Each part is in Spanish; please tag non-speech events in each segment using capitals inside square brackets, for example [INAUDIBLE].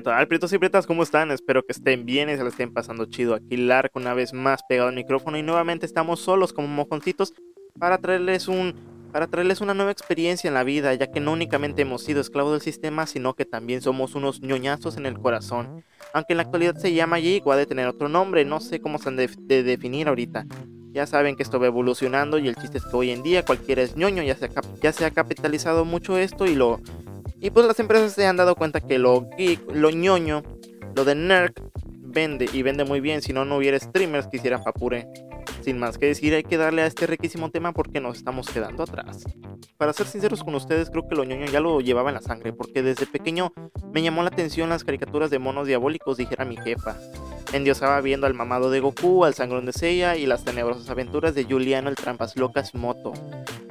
¿qué tal? Y prietas, ¿cómo están? Espero que estén bien y se la estén pasando chido. Aquí Lark una vez más pegado al micrófono y nuevamente estamos solos como mojoncitos para traerles un para traerles una nueva experiencia en la vida, ya que no únicamente hemos sido esclavos del sistema, sino que también somos unos ñoñazos en el corazón. Aunque en la actualidad se llama Jig o ha de tener otro nombre, no sé cómo se han de, de definir ahorita. Ya saben que esto va evolucionando y el chiste es que hoy en día cualquiera es ñoño, ya se ha capitalizado mucho esto y lo y pues las empresas se han dado cuenta que lo geek, lo ñoño, lo de nerd vende y vende muy bien, si no no hubiera streamers que hicieran papure. Sin más que decir, hay que darle a este riquísimo tema porque nos estamos quedando atrás. Para ser sinceros con ustedes, creo que lo ñoño ya lo llevaba en la sangre, porque desde pequeño me llamó la atención las caricaturas de monos diabólicos, dijera mi jefa. Endiosaba viendo al mamado de Goku, al sangrón de Seiya y las tenebrosas aventuras de Juliano el Trampas Locas Moto.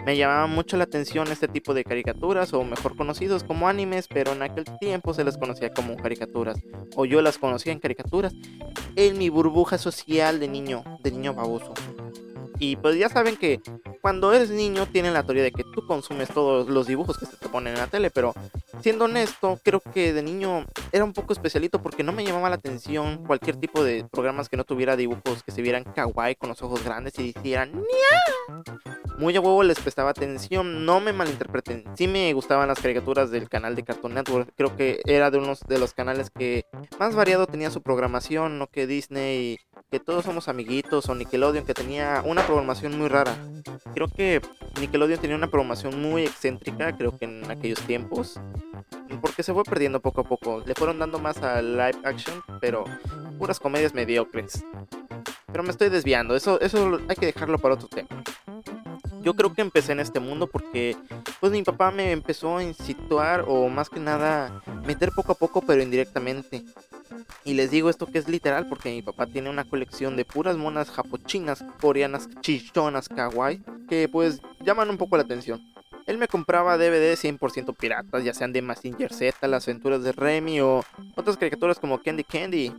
Me llamaba mucho la atención este tipo de caricaturas, o mejor conocidos como animes, pero en aquel tiempo se les conocía como caricaturas, o yo las conocía en caricaturas, en mi burbuja social de niño, de niño baboso. Y pues ya saben que cuando eres niño tienen la teoría de que tú consumes todos los dibujos que se te ponen en la tele, pero siendo honesto, creo que de niño era un poco especialito porque no me llamaba la atención cualquier tipo de programas que no tuviera dibujos que se vieran kawaii con los ojos grandes y dijeran muy a huevo les prestaba atención, no me malinterpreten. Sí me gustaban las caricaturas del canal de Cartoon Network, creo que era de unos de los canales que más variado tenía su programación, no que Disney, que todos somos amiguitos o Nickelodeon que tenía una programación muy rara. Creo que Nickelodeon tenía una programación muy excéntrica, creo que en aquellos tiempos, porque se fue perdiendo poco a poco. Le fueron dando más a live action, pero puras comedias mediocres. Pero me estoy desviando, eso, eso hay que dejarlo para otro tema yo creo que empecé en este mundo porque pues mi papá me empezó a incituar o más que nada meter poco a poco pero indirectamente. Y les digo esto que es literal porque mi papá tiene una colección de puras monas japochinas, coreanas, chichonas, kawaii, que pues llaman un poco la atención. Él me compraba DVD 100% piratas, ya sean de Massinger Z, Las aventuras de Remy o otras caricaturas como Candy Candy.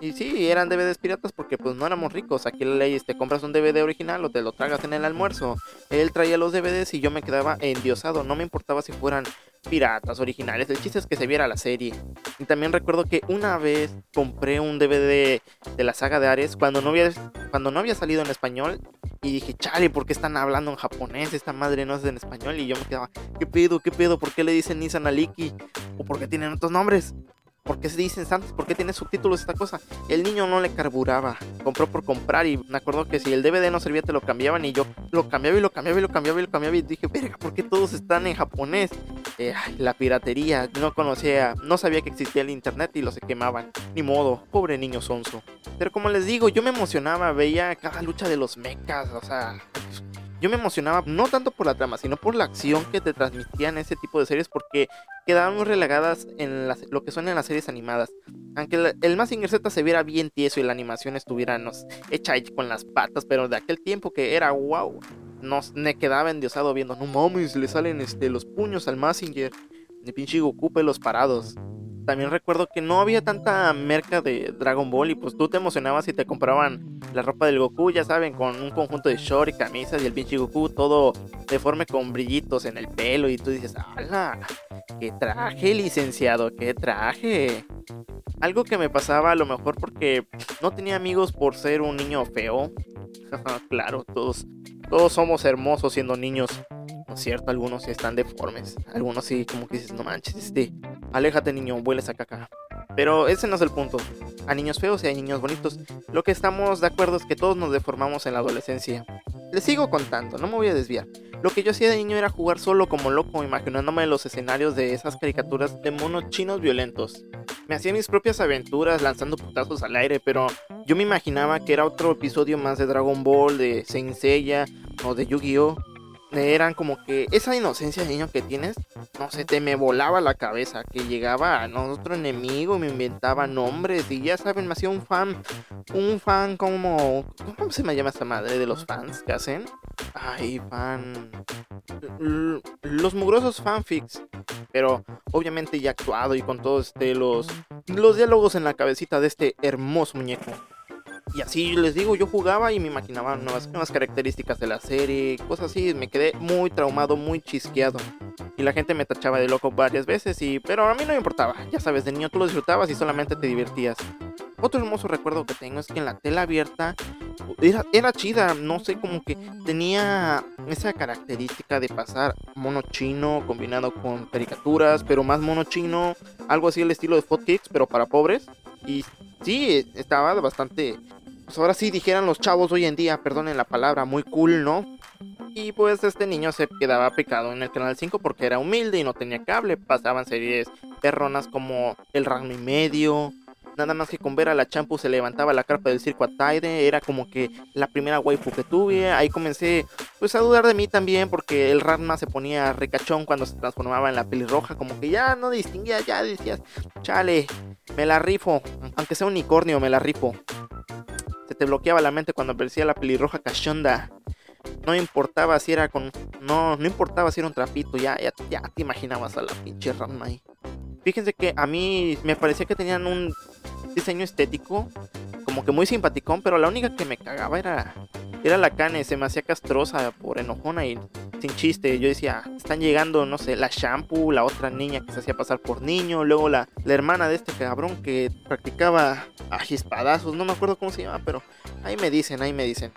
Y sí, eran DVDs piratas porque pues no éramos ricos. Aquí la ley es te compras un DVD original o te lo tragas en el almuerzo. Él traía los DVDs y yo me quedaba endiosado. No me importaba si fueran piratas, originales. El chiste es que se viera la serie. Y también recuerdo que una vez compré un DVD de la saga de Ares cuando no había, cuando no había salido en español. Y dije, chale, ¿por qué están hablando en japonés? Esta madre no es en español. Y yo me quedaba, ¿qué pedo? ¿Qué pedo? ¿Por qué le dicen Nissan Aliki? ¿O por qué tienen otros nombres? ¿Por qué se dicen Santos? ¿Por qué tiene subtítulos esta cosa? El niño no le carburaba. Compró por comprar y me acuerdo que si el DVD no servía te lo cambiaban y yo lo cambiaba y lo cambiaba y lo cambiaba y lo cambiaba y dije, verga, ¿por qué todos están en japonés? Eh, la piratería, no conocía, no sabía que existía el internet y lo se quemaban. Ni modo, pobre niño sonso. Pero como les digo, yo me emocionaba, veía cada lucha de los mechas, o sea, yo me emocionaba no tanto por la trama, sino por la acción que te transmitían ese tipo de series porque quedaban muy relegadas en lo que son en las series animadas. Aunque el, el Mazinger Z se viera bien tieso y la animación estuviera nos, hecha con las patas, pero de aquel tiempo que era wow, nos, me quedaba endiosado viendo, no mames, le salen este, los puños al Mazinger, de pinche Goku los parados también recuerdo que no había tanta merca de Dragon Ball y pues tú te emocionabas si te compraban la ropa del Goku, ya saben, con un conjunto de short y camisas y el pinche Goku todo deforme con brillitos en el pelo y tú dices, ¡hala! ¡Qué traje, licenciado! ¡Qué traje! Algo que me pasaba a lo mejor porque no tenía amigos por ser un niño feo. [LAUGHS] claro, todos, todos somos hermosos siendo niños. ¿No es cierto? Algunos sí están deformes. Algunos sí, como que dices, no manches, este, aléjate niño, hueles a caca. Pero ese no es el punto. A niños feos y a niños bonitos. Lo que estamos de acuerdo es que todos nos deformamos en la adolescencia. Les sigo contando, no me voy a desviar. Lo que yo hacía de niño era jugar solo como loco, imaginándome los escenarios de esas caricaturas de monos chinos violentos. Me hacía mis propias aventuras lanzando putazos al aire, pero yo me imaginaba que era otro episodio más de Dragon Ball, de Saint Seiya o de Yu-Gi-Oh! Eran como que esa inocencia de niño que tienes, no sé, te me volaba la cabeza, que llegaba a otro enemigo, me inventaba nombres y ya saben, me hacía un fan, un fan como, ¿cómo se me llama esta madre de los fans que hacen? Ay, fan, los mugrosos fanfics, pero obviamente ya actuado y con todos este, los, los diálogos en la cabecita de este hermoso muñeco. Y así les digo, yo jugaba y me imaginaba nuevas, nuevas características de la serie, cosas así, me quedé muy traumado, muy chisqueado. Y la gente me tachaba de loco varias veces, y pero a mí no me importaba. Ya sabes, de niño tú lo disfrutabas y solamente te divertías. Otro hermoso recuerdo que tengo es que en la tela abierta era, era chida, no sé, como que tenía esa característica de pasar mono chino combinado con caricaturas, pero más mono chino, algo así el estilo de Kicks, pero para pobres. Y sí, estaba bastante pues ahora sí dijeran los chavos hoy en día, perdonen la palabra, muy cool, ¿no? Y pues este niño se quedaba pecado en el canal 5 porque era humilde y no tenía cable. Pasaban series perronas como El Ragno y Medio. Nada más que con ver a la champu se levantaba la carpa del circo a Taide. Era como que la primera waifu que tuve. Ahí comencé pues a dudar de mí también porque el Ranma se ponía ricachón cuando se transformaba en la pelirroja. Como que ya no distinguía, ya decías, chale, me la rifo. Aunque sea unicornio, me la rifo se te bloqueaba la mente cuando aparecía la pelirroja cachonda. No importaba si era con. No, no importaba si era un trapito, ya, ya, ya te imaginabas a la pinche rama ahí. Fíjense que a mí me parecía que tenían un diseño estético, como que muy simpaticón, pero la única que me cagaba era era la cane, se me hacía castrosa por enojona y sin chiste. Yo decía, están llegando, no sé, la shampoo, la otra niña que se hacía pasar por niño, luego la, la hermana de este cabrón que practicaba agispadazos, no me acuerdo cómo se llama, pero ahí me dicen, ahí me dicen.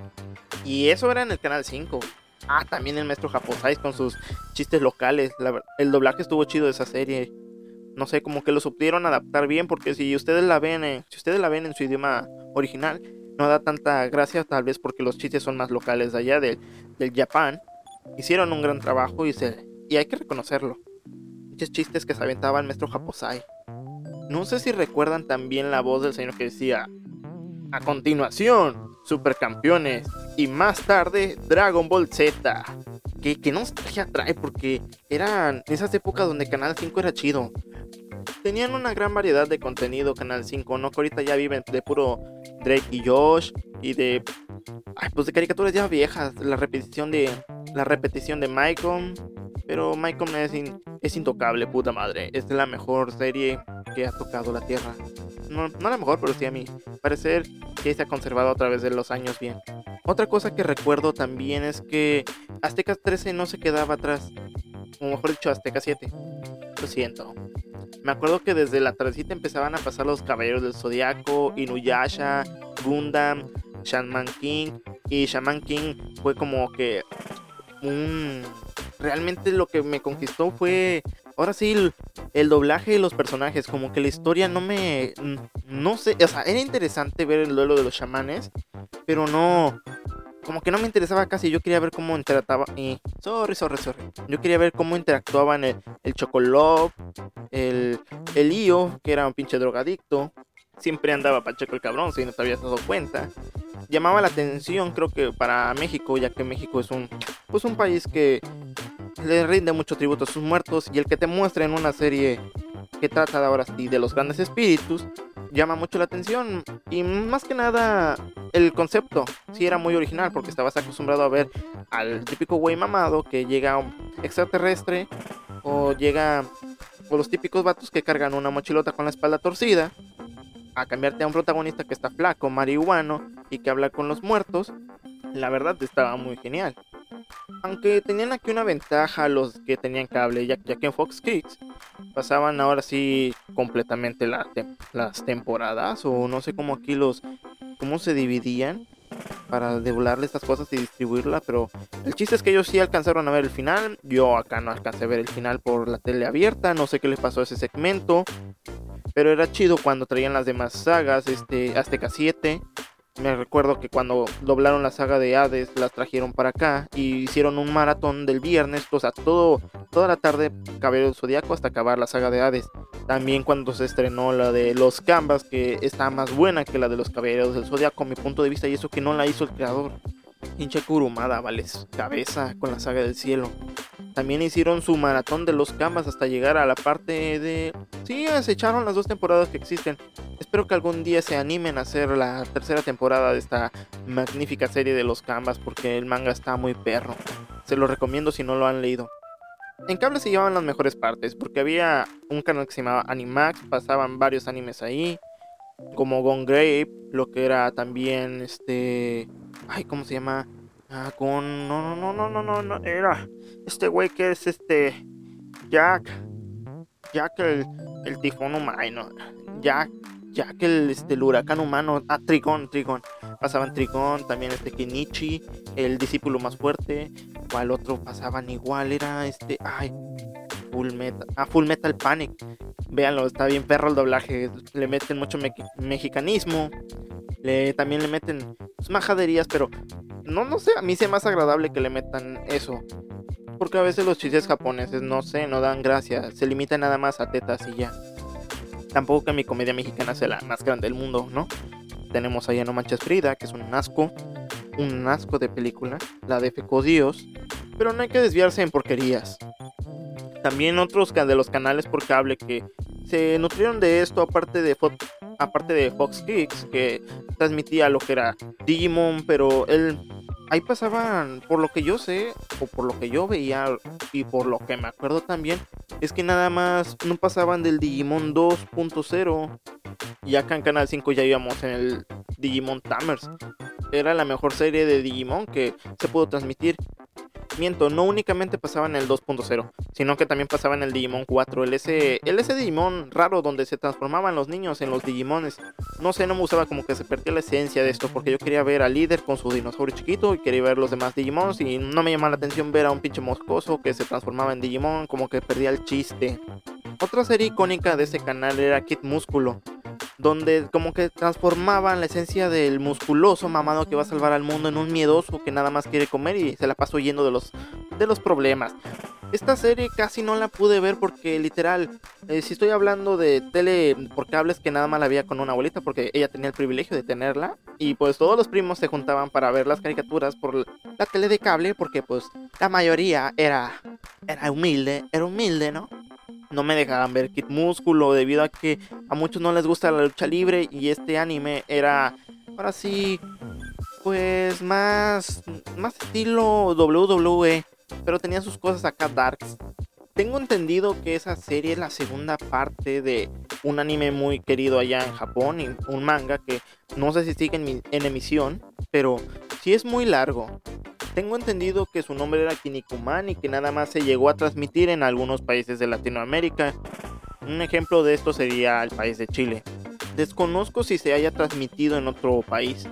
Y eso era en el canal 5. Ah, también el maestro Japosais con sus chistes locales. el doblaje estuvo chido de esa serie. No sé, como que lo supieron adaptar bien, porque si ustedes la ven, eh, si ustedes la ven en su idioma original, no da tanta gracia, tal vez porque los chistes son más locales allá, del Japón. Hicieron un gran trabajo y, se, y hay que reconocerlo. Muchos chistes que se aventaba el maestro Japosai. No sé si recuerdan también la voz del señor que decía: A continuación, Supercampeones. Y más tarde, Dragon Ball Z. Que, que nostalgia trae porque eran esas épocas donde Canal 5 era chido. Tenían una gran variedad de contenido Canal 5, ¿no? Que ahorita ya viven de puro Drake y Josh y de ay, pues de caricaturas ya viejas, la repetición de la repetición de Michael, pero Michael es, intocable, puta madre. Es la mejor serie que ha tocado la Tierra. No, no la mejor, pero sí a mí parecer que se ha conservado a través de los años bien. Otra cosa que recuerdo también es que Aztecas 13 no se quedaba atrás. O mejor dicho, Azteca 7. Lo siento. Me acuerdo que desde la tardecita empezaban a pasar los Caballeros del Zodiaco, Inuyasha, Gundam, Shaman King. Y Shaman King fue como que. Realmente lo que me conquistó fue... Ahora sí, el, el doblaje de los personajes, como que la historia no me... No sé, o sea, era interesante ver el duelo de los chamanes, pero no como que no me interesaba casi. Yo quería ver cómo interactuaba. Y. Sorry, sorry. Yo quería ver cómo interactuaban el, el el, el Io, que era un pinche drogadicto. Siempre andaba pacheco el cabrón, si no te habías dado cuenta. Llamaba la atención, creo que para México, ya que México es un, pues un país que le rinde mucho tributo a sus muertos. Y el que te muestra en una serie que trata de ahora sí de los grandes espíritus, llama mucho la atención. Y más que nada, el concepto sí era muy original porque estabas acostumbrado a ver al típico güey mamado que llega un extraterrestre o llega o los típicos vatos que cargan una mochilota con la espalda torcida a cambiarte a un protagonista que está flaco, marihuano y que habla con los muertos. La verdad estaba muy genial. Aunque tenían aquí una ventaja los que tenían cable, ya, que en Fox Kids pasaban ahora sí completamente las temporadas, o no sé cómo aquí los, cómo se dividían para devolarle estas cosas y distribuirla, pero el chiste es que ellos sí alcanzaron a ver el final, yo acá no alcancé a ver el final por la tele abierta, no sé qué les pasó a ese segmento, pero era chido cuando traían las demás sagas, este Azteca 7, me recuerdo que cuando doblaron la saga de Hades las trajeron para acá y hicieron un maratón del viernes, o sea, todo, toda la tarde Cabello del Zodíaco hasta acabar la saga de Hades. También cuando se estrenó la de los Canvas, que está más buena que la de los Caballeros del Zodíaco, a mi punto de vista, y eso que no la hizo el creador. Hincha Kurumada, vales, cabeza con la saga del cielo. También hicieron su maratón de los Canvas hasta llegar a la parte de... Sí, se echaron las dos temporadas que existen. Espero que algún día se animen a hacer la tercera temporada de esta magnífica serie de los Canvas porque el manga está muy perro. Se lo recomiendo si no lo han leído. En cable se llevaban las mejores partes porque había un canal que se llamaba Animax, pasaban varios animes ahí. como Gone Grape, lo que era también este, ay, ¿cómo se llama? Ah, con no, no, no, no, no, no, era este güey que es este Jack, Jack el, el tifón humano, Jack, Jack el, este, el huracán humano, ah, Trigón, Trigón, pasaban Trigón, también este Kenichi, el discípulo más fuerte, cual otro pasaban igual, era este, ay, Full Metal, ah, Full Metal Panic, véanlo, está bien perro el doblaje, le meten mucho mexicanismo, le, también le meten pues, majaderías, pero no, no sé, a mí se más agradable que le metan eso. Porque a veces los chistes japoneses, no sé, no dan gracia, se limitan nada más a tetas y ya. Tampoco que mi comedia mexicana sea la más grande del mundo, ¿no? Tenemos allá No Manches Frida, que es un asco, un asco de película, la de Fecodíos, pero no hay que desviarse en porquerías. También otros de los canales por cable que se nutrieron de esto, aparte de, aparte de Fox Kids, que transmitía lo que era Digimon, pero él ahí pasaban, por lo que yo sé, o por lo que yo veía, y por lo que me acuerdo también, es que nada más no pasaban del Digimon 2.0. Y acá en Canal 5 ya íbamos en el Digimon Tamers. Era la mejor serie de Digimon que se pudo transmitir miento, no únicamente pasaba en el 2.0, sino que también pasaba en el Digimon 4, el ese, el ese Digimon raro donde se transformaban los niños en los Digimones. No sé, no me gustaba como que se perdía la esencia de esto, porque yo quería ver al líder con su dinosaurio chiquito y quería ver los demás Digimons y no me llamaba la atención ver a un pinche moscoso que se transformaba en Digimon, como que perdía el chiste. Otra serie icónica de ese canal era Kid Músculo, donde como que transformaban la esencia del musculoso mamado que va a salvar al mundo en un miedoso que nada más quiere comer y se la pasó yendo de los, de los problemas. Esta serie casi no la pude ver porque literal, eh, si estoy hablando de tele por cables que nada más la veía con una abuelita porque ella tenía el privilegio de tenerla y pues todos los primos se juntaban para ver las caricaturas por la tele de cable porque pues la mayoría era, era humilde, era humilde, ¿no? no me dejaban ver Kid Músculo debido a que a muchos no les gusta la lucha libre y este anime era ahora sí pues más más estilo WWE, pero tenía sus cosas acá darks. Tengo entendido que esa serie es la segunda parte de un anime muy querido allá en Japón, y un manga que no sé si sigue en, emisión, pero sí es muy largo. Tengo entendido que su nombre era Kinnikuman y que nada más se llegó a transmitir en algunos países de Latinoamérica. Un ejemplo de esto sería el país de Chile. Desconozco si se haya transmitido en otro país,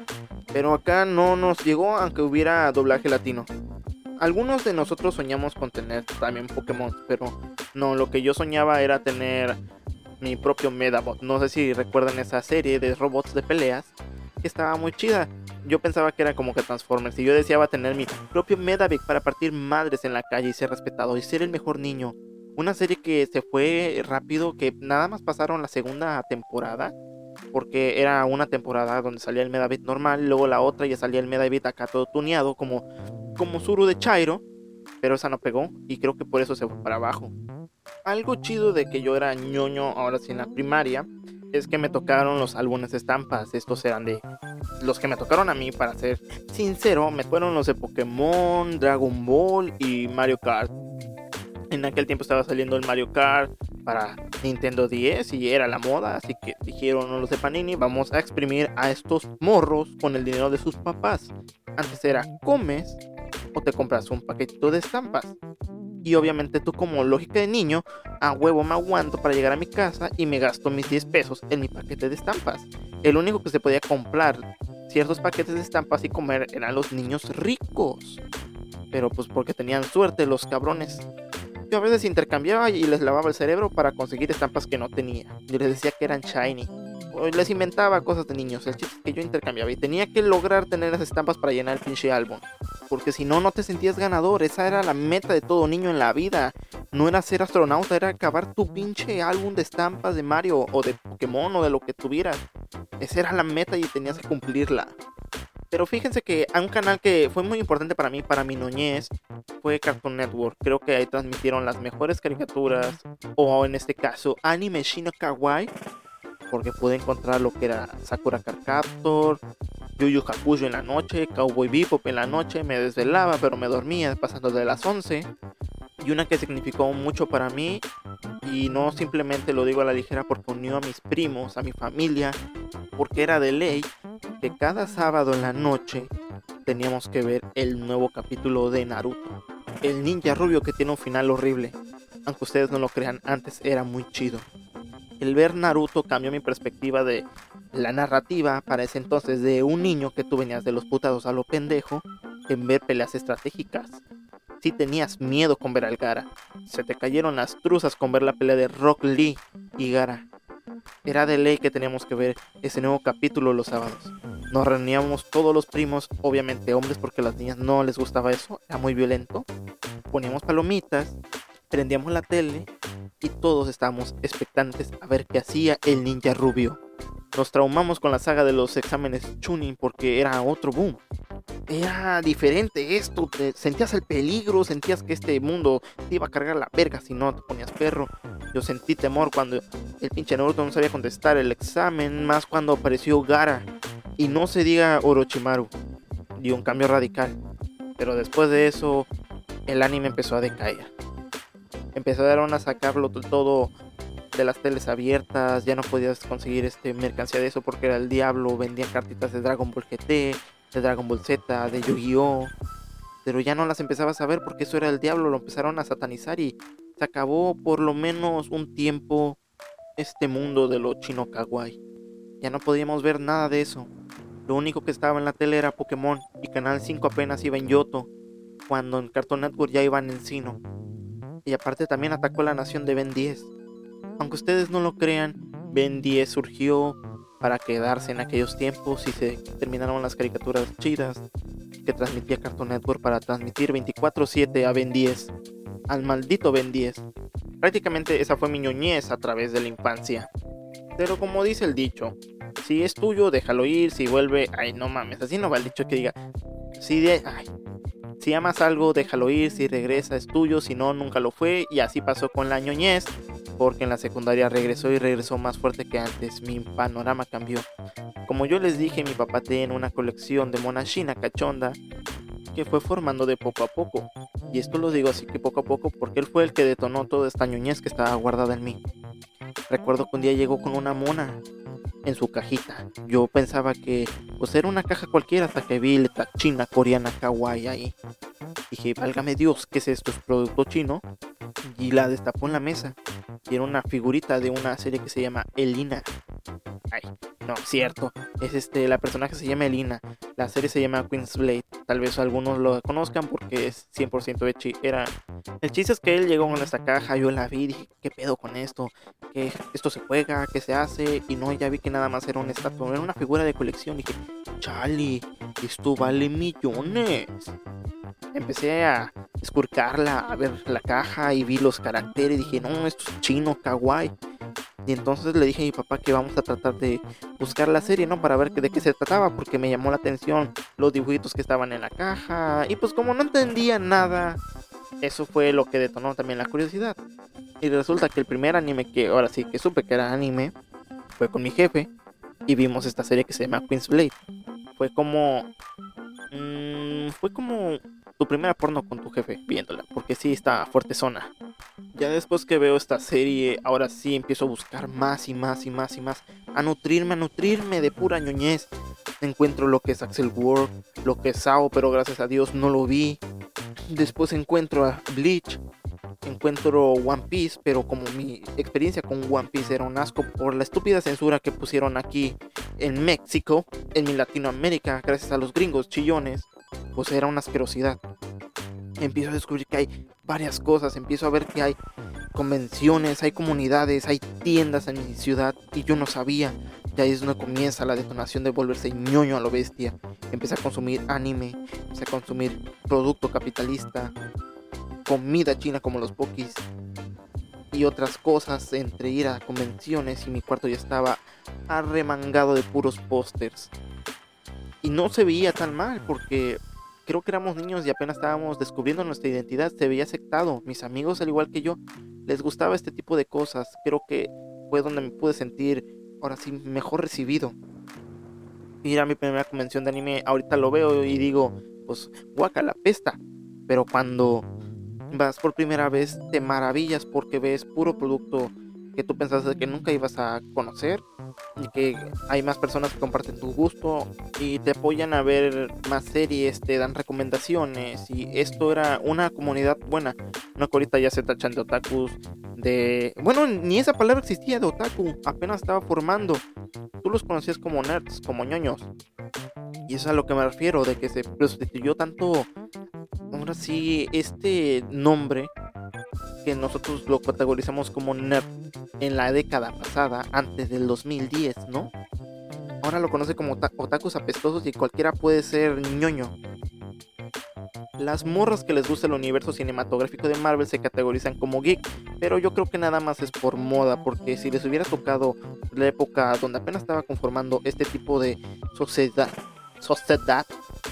pero acá no nos llegó aunque hubiera doblaje latino. Algunos de nosotros soñamos con tener también Pokémon, pero no, lo que yo soñaba era tener mi propio Medabot. No sé si recuerdan esa serie de robots de peleas, que estaba muy chida yo pensaba que era como que Transformers y yo deseaba tener mi propio Medavic para partir madres en la calle y ser respetado y ser el mejor niño. Una serie que se fue rápido, que nada más pasaron la segunda temporada, porque era una temporada donde salía el Medabit normal, luego la otra ya salía el Medabit acá todo tuneado como, como Zuru de Chairo, pero esa no pegó y creo que por eso se fue para abajo. Algo chido de que yo era ñoño ahora sí en la primaria es que me tocaron los álbumes de estampas. Estos eran de los que me tocaron a mí, para ser sincero, me fueron los de Pokémon, Dragon Ball y Mario Kart. En aquel tiempo estaba saliendo el Mario Kart para Nintendo 10 y era la moda, así que dijeron los de Panini, vamos a exprimir a estos morros con el dinero de sus papás. Antes era comes te compras un paquetito de estampas. Y obviamente tú como lógica de niño, a huevo me aguanto para llegar a mi casa y me gasto mis 10 pesos en mi paquete de estampas. El único que se podía comprar ciertos paquetes de estampas y comer eran los niños ricos. Pero pues porque tenían suerte los cabrones. Yo a veces intercambiaba y les lavaba el cerebro para conseguir estampas que no tenía. Yo les decía que eran shiny. O les inventaba cosas de niños. El chiste es que yo intercambiaba y tenía que lograr tener las estampas para llenar el pinche álbum. Porque si no, no te sentías ganador. Esa era la meta de todo niño en la vida. No era ser astronauta, era acabar tu pinche álbum de estampas de Mario o de Pokémon o de lo que tuvieras. Esa era la meta y tenías que cumplirla. Pero fíjense que a un canal que fue muy importante para mí, para mi noñez, fue Cartoon Network. Creo que ahí transmitieron las mejores caricaturas, o en este caso, anime Shino Kawaii, porque pude encontrar lo que era Sakura Card Captor, Yu Yu Hakusho en la noche, Cowboy Bebop en la noche, me desvelaba, pero me dormía pasando de las 11. Y una que significó mucho para mí Y no simplemente lo digo a la ligera porque unió a mis primos, a mi familia, porque era de ley que cada sábado en la noche teníamos que ver el nuevo capítulo de Naruto. El ninja rubio que tiene un final horrible. Aunque ustedes no lo crean, antes era muy chido. El ver Naruto cambió mi perspectiva de la narrativa para ese entonces de un niño que tú venías de los putados a lo pendejo en ver peleas estratégicas. Si tenías miedo con ver al Gara, se te cayeron las truzas con ver la pelea de Rock Lee y Gara. Era de ley que teníamos que ver ese nuevo capítulo los sábados. Nos reuníamos todos los primos, obviamente hombres porque a las niñas no les gustaba eso, era muy violento. Poníamos palomitas, prendíamos la tele y todos estábamos expectantes a ver qué hacía el ninja rubio. Nos traumamos con la saga de los exámenes Chunin porque era otro boom. Era diferente esto, sentías el peligro, sentías que este mundo te iba a cargar la verga si no te ponías perro. Yo sentí temor cuando el pinche Naruto no sabía contestar el examen, más cuando apareció Gara. Y no se diga Orochimaru. Dio un cambio radical. Pero después de eso, el anime empezó a decaer. Empezaron a sacarlo todo de las teles abiertas, ya no podías conseguir este mercancía de eso porque era el diablo, vendían cartitas de Dragon Ball GT, de Dragon Ball Z, de Yu-Gi-Oh! Pero ya no las empezabas a ver porque eso era el diablo, lo empezaron a satanizar y se acabó por lo menos un tiempo este mundo de lo chino kawaii. Ya no podíamos ver nada de eso. Lo único que estaba en la tele era Pokémon y Canal 5 apenas iba en Yoto, cuando en Cartoon Network ya iba en Encino. Y aparte también atacó la nación de Ben 10. Aunque ustedes no lo crean, Ben 10 surgió para quedarse en aquellos tiempos y se terminaron las caricaturas chidas que transmitía Cartoon Network para transmitir 24/7 a Ben 10, al maldito Ben 10. Prácticamente esa fue mi ñoñez a través de la infancia. Pero como dice el dicho, si es tuyo, déjalo ir, si vuelve, ay no mames, así no va el dicho que diga, si de, si amas algo, déjalo ir, si regresa es tuyo, si no, nunca lo fue, y así pasó con la ñoñez, porque en la secundaria regresó y regresó más fuerte que antes, mi panorama cambió. Como yo les dije, mi papá tiene una colección de mona china cachonda que fue formando de poco a poco. Y esto lo digo así que poco a poco porque él fue el que detonó toda esta ñoñez que estaba guardada en mí. Recuerdo que un día llegó con una mona en su cajita. Yo pensaba que pues era una caja cualquiera hasta que vi la china coreana kawaii ahí. Dije, válgame Dios, ¿qué es esto? ¿Es producto chino? Y la destapó en la mesa. Era una figurita de una serie que se llama Elina. No, cierto. Es este, la personaje se llama Elina. La serie se llama Queen's Blade. Tal vez algunos lo conozcan porque es 100% hecho. Era... El chiste es que él llegó con esta caja, yo la vi, dije, ¿qué pedo con esto? ¿Qué, esto se juega? ¿Qué se hace? Y no, ya vi que nada más era una estatua, era una figura de colección. Dije, Charlie, esto vale millones. Empecé a escurcarla, a ver la caja y vi los caracteres. Dije, no, esto es chino, kawaii. Y entonces le dije a mi papá que vamos a tratar de buscar la serie, ¿no? Para ver de qué se trataba, porque me llamó la atención los dibujitos que estaban en la caja. Y pues como no entendía nada, eso fue lo que detonó también la curiosidad. Y resulta que el primer anime que ahora sí que supe que era anime fue con mi jefe y vimos esta serie que se llama Queen's Blade. Fue como... Mmm, fue como tu primera porno con tu jefe viéndola, porque sí está fuerte zona. Ya después que veo esta serie, ahora sí empiezo a buscar más y más y más y más, a nutrirme, a nutrirme de pura ñoñez. Encuentro lo que es Axel World, lo que es Sao, pero gracias a Dios no lo vi. Después encuentro a Bleach, encuentro One Piece, pero como mi experiencia con One Piece era un asco por la estúpida censura que pusieron aquí en México, en mi Latinoamérica, gracias a los gringos chillones, pues era una asquerosidad. Empiezo a descubrir que hay varias cosas, empiezo a ver que hay convenciones, hay comunidades, hay tiendas en mi ciudad y yo no sabía. Y ahí es donde comienza la detonación de volverse ñoño a lo bestia. Empecé a consumir anime, empecé a consumir producto capitalista, comida china como los pokis y otras cosas entre ir a convenciones y mi cuarto ya estaba arremangado de puros pósters. Y no se veía tan mal porque creo que éramos niños y apenas estábamos descubriendo nuestra identidad. Se veía aceptado. Mis amigos, al igual que yo, les gustaba este tipo de cosas. Creo que fue donde me pude sentir, ahora sí, mejor recibido. Ir a mi primera convención de anime, ahorita lo veo y digo, pues, guaca la pesta. Pero cuando vas por primera vez, te maravillas porque ves puro producto que tú pensaste que nunca ibas a conocer y que hay más personas que comparten tu gusto y te apoyan a ver más series, te dan recomendaciones y esto era una comunidad buena. No que ahorita ya se tachan de otakus, de... Bueno, ni esa palabra existía de otaku, apenas estaba formando. Tú los conocías como nerds, como ñoños. Y es a lo que me refiero, de que se prostituyó tanto, ahora sí, este nombre nosotros lo categorizamos como nerd en la década pasada, antes del 2010, ¿no? Ahora lo conoce como otakus apestosos y cualquiera puede ser ñoño. Las morras que les gusta el universo cinematográfico de Marvel se categorizan como geek, pero yo creo que nada más es por moda, porque si les hubiera tocado la época donde apenas estaba conformando este tipo de sociedad, sociedad,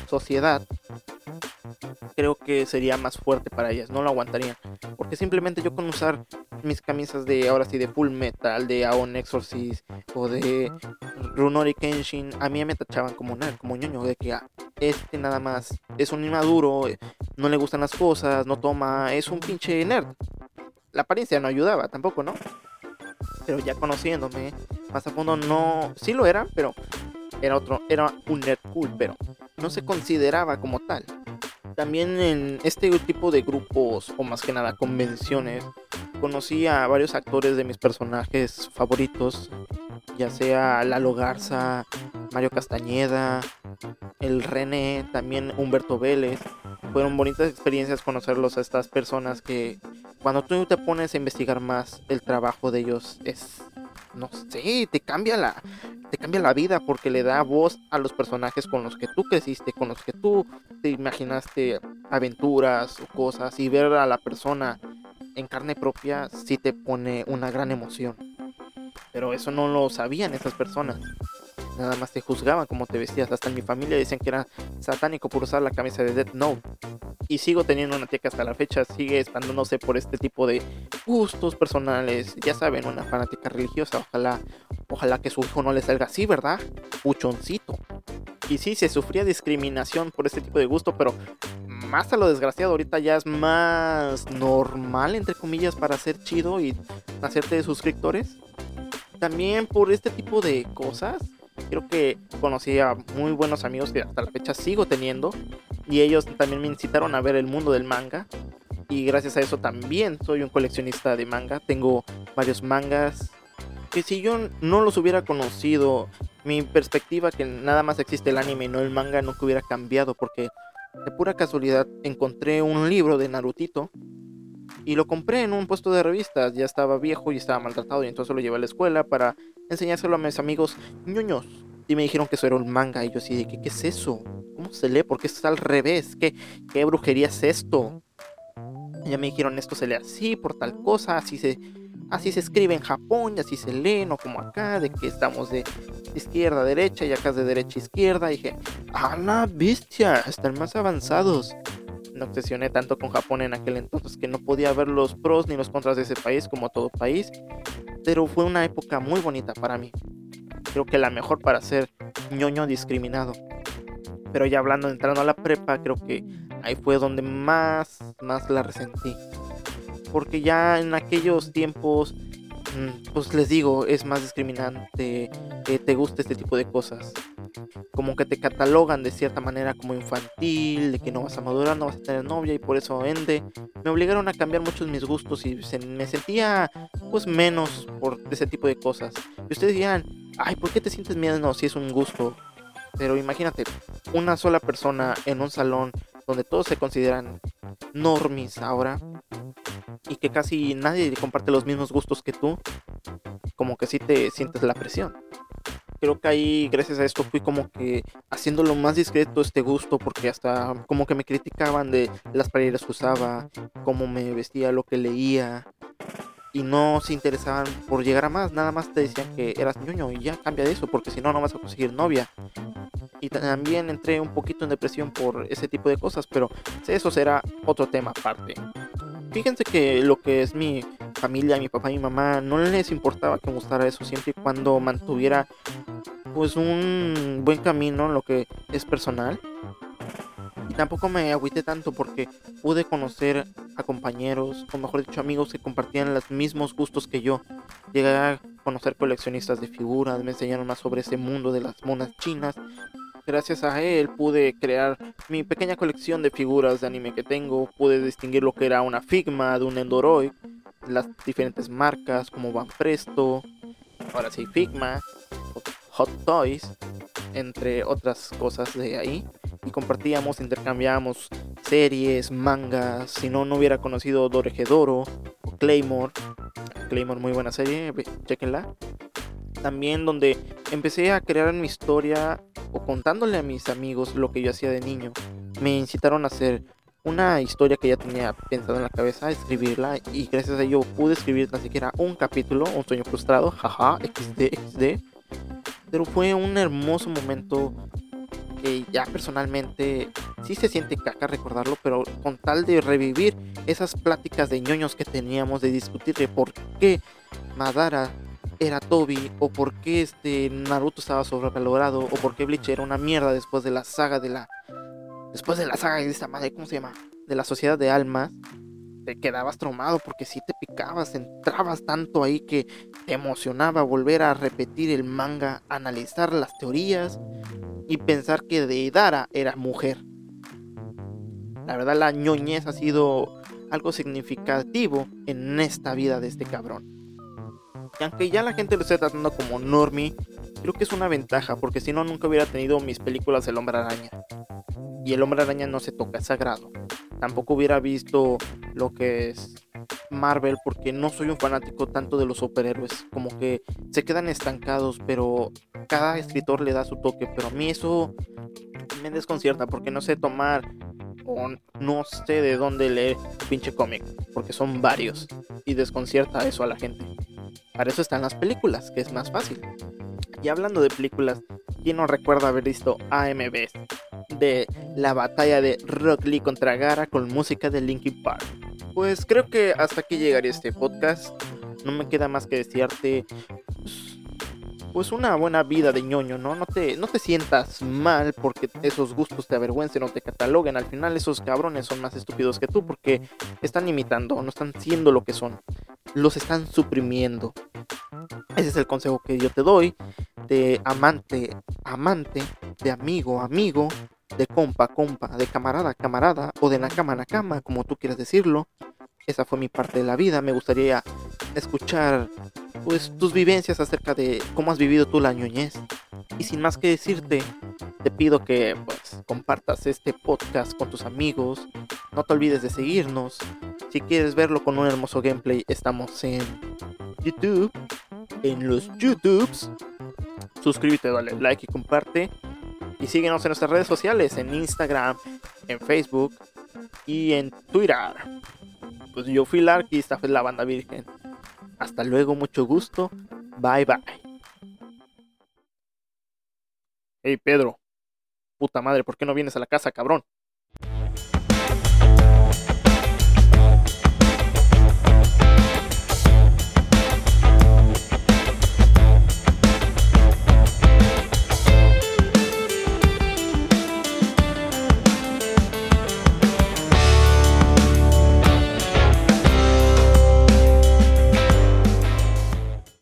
sociedad, creo que sería más fuerte para ellas, no lo aguantarían. Porque simplemente yo con usar mis camisas de ahora sí de Full Metal, de Aon Exorcist o de Runori Kenshin, a mí me tachaban como nerd, como ñoño, de que ah, este nada más es un inmaduro, eh, no le gustan las cosas, no toma, es un pinche nerd. La apariencia no ayudaba tampoco, ¿no? Pero ya conociéndome más a fondo, no, sí lo era, pero era otro, era un nerd cool, pero no se consideraba como tal. También en este tipo de grupos, o más que nada convenciones, conocí a varios actores de mis personajes favoritos, ya sea Lalo Garza, Mario Castañeda, el René, también Humberto Vélez. Fueron bonitas experiencias conocerlos a estas personas que cuando tú te pones a investigar más el trabajo de ellos es no sé, te cambia la te cambia la vida porque le da voz a los personajes con los que tú creciste, con los que tú te imaginaste aventuras o cosas y ver a la persona en carne propia sí te pone una gran emoción. Pero eso no lo sabían esas personas. Nada más te juzgaban como te vestías. Hasta en mi familia decían que era satánico por usar la camisa de Death Note y sigo teniendo una tía que hasta la fecha sigue expandiéndose por este tipo de gustos personales. Ya saben, una fanática religiosa. Ojalá, ojalá que su hijo no le salga así, ¿verdad? Puchoncito. Y sí, se sufría discriminación por este tipo de gusto, pero más a lo desgraciado, ahorita ya es más normal, entre comillas, para ser chido y hacerte de suscriptores. También por este tipo de cosas, creo que conocí a muy buenos amigos que hasta la fecha sigo teniendo y ellos también me incitaron a ver el mundo del manga y gracias a eso también soy un coleccionista de manga. Tengo varios mangas que si yo no los hubiera conocido, mi perspectiva que nada más existe el anime y no el manga nunca hubiera cambiado porque de pura casualidad encontré un libro de Narutito y lo compré en un puesto de revistas. Ya estaba viejo y estaba maltratado y entonces lo llevé a la escuela para enseñárselo a mis amigos ñoños. Y me dijeron que eso era un manga y yo así de ¿qué, qué es eso? ¿Cómo se lee? Porque esto está al revés. ¿Qué, ¿Qué brujería es esto? Y ya me dijeron esto se lee así por tal cosa, así se, así se escribe en Japón y así se lee, no como acá, de que estamos de izquierda a derecha y acá es de derecha a izquierda. Y dije, ¡ah, la bestia! Están más avanzados. Me obsesioné tanto con Japón en aquel entonces que no podía ver los pros ni los contras de ese país como todo país. Pero fue una época muy bonita para mí. Creo que la mejor para ser ñoño discriminado. Pero ya hablando, entrando a la prepa, creo que ahí fue donde más, más la resentí. Porque ya en aquellos tiempos, mm, pues les digo, es más discriminante que te guste este tipo de cosas. Como que te catalogan de cierta manera como infantil, de que no vas a madurar, no vas a tener novia y por eso ende. Me obligaron a cambiar muchos mis gustos y me sentía pues menos por ese tipo de cosas. Y ustedes dirán, ay, ¿por qué te sientes miedo si es un gusto? Pero imagínate, una sola persona en un salón donde todos se consideran normis ahora y que casi nadie comparte los mismos gustos que tú, como que sí te sientes la presión. Creo que ahí, gracias a esto, fui como que haciéndolo más discreto este gusto, porque hasta como que me criticaban de las playeras que usaba, cómo me vestía, lo que leía, y no se interesaban por llegar a más, nada más te decían que eras ñoño y ya cambia de eso, porque si no, no vas a conseguir novia y también entré un poquito en depresión por ese tipo de cosas, pero eso será otro tema aparte. Fíjense que lo que es mi familia, mi papá y mi mamá, no les importaba que me gustara eso siempre y cuando mantuviera pues un buen camino en lo que es personal. Y tampoco me agüité tanto porque pude conocer a compañeros, o mejor dicho amigos que compartían los mismos gustos que yo. Llegué a conocer coleccionistas de figuras, me enseñaron más sobre ese mundo de las monas chinas. Gracias a él pude crear mi pequeña colección de figuras de anime que tengo, pude distinguir lo que era una Figma de un Endoroid, las diferentes marcas como Van Presto, ahora sí Figma, Hot Toys, entre otras cosas de ahí. Y compartíamos, intercambiábamos series, mangas. Si no, no hubiera conocido Doro o Claymore. Claymore, muy buena serie, chequenla. También donde empecé a crear mi historia o contándole a mis amigos lo que yo hacía de niño. Me incitaron a hacer una historia que ya tenía pensado en la cabeza, escribirla y gracias a ello pude escribir tan siquiera un capítulo, un sueño frustrado, jaja, XD, XD. Pero fue un hermoso momento que ya personalmente sí se siente caca recordarlo, pero con tal de revivir esas pláticas de ñoños que teníamos de discutir de por qué Madara era Toby o por qué este Naruto estaba sobrevalorado o por qué Bleach era una mierda después de la saga de la después de la saga de esta madre, ¿cómo se llama? De la Sociedad de Almas te quedabas traumado porque si te picabas, entrabas tanto ahí que te emocionaba volver a repetir el manga, analizar las teorías y pensar que Deidara era mujer. La verdad la ñoñez ha sido algo significativo en esta vida de este cabrón. Y aunque ya la gente lo esté tratando como normie, creo que es una ventaja porque si no nunca hubiera tenido mis películas del hombre araña. Y el hombre araña no se toca, es sagrado tampoco hubiera visto lo que es Marvel porque no soy un fanático tanto de los superhéroes, como que se quedan estancados, pero cada escritor le da su toque, pero a mí eso me desconcierta porque no sé tomar o no sé de dónde leer pinche cómic, porque son varios y desconcierta eso a la gente. Para eso están las películas, que es más fácil. Y hablando de películas, ¿quién no recuerda haber visto AMB? de la batalla de Rock Lee contra Gara con música de Linkin Park. Pues creo que hasta aquí llegaría este podcast. No me queda más que desearte pues, una buena vida de ñoño, ¿no? No te, no te sientas mal porque esos gustos te avergüencen o te cataloguen. Al final esos cabrones son más estúpidos que tú porque están imitando, no están siendo lo que son. Los están suprimiendo. Ese es el consejo que yo te doy de amante, amante, de amigo, amigo, de compa, compa, de camarada, camarada, o de nakama, nakama, como tú quieras decirlo. Esa fue mi parte de la vida. Me gustaría escuchar pues tus vivencias acerca de cómo has vivido tú la ñoñez. Y sin más que decirte, te pido que pues compartas este podcast con tus amigos. No te olvides de seguirnos. Si quieres verlo con un hermoso gameplay, estamos en YouTube. En los YouTubes. Suscríbete, dale like y comparte. Y síguenos en nuestras redes sociales, en Instagram, en Facebook y en Twitter. Pues yo fui Lark y esta fue la banda virgen. Hasta luego, mucho gusto. Bye bye. Hey Pedro. Puta madre, ¿por qué no vienes a la casa, cabrón?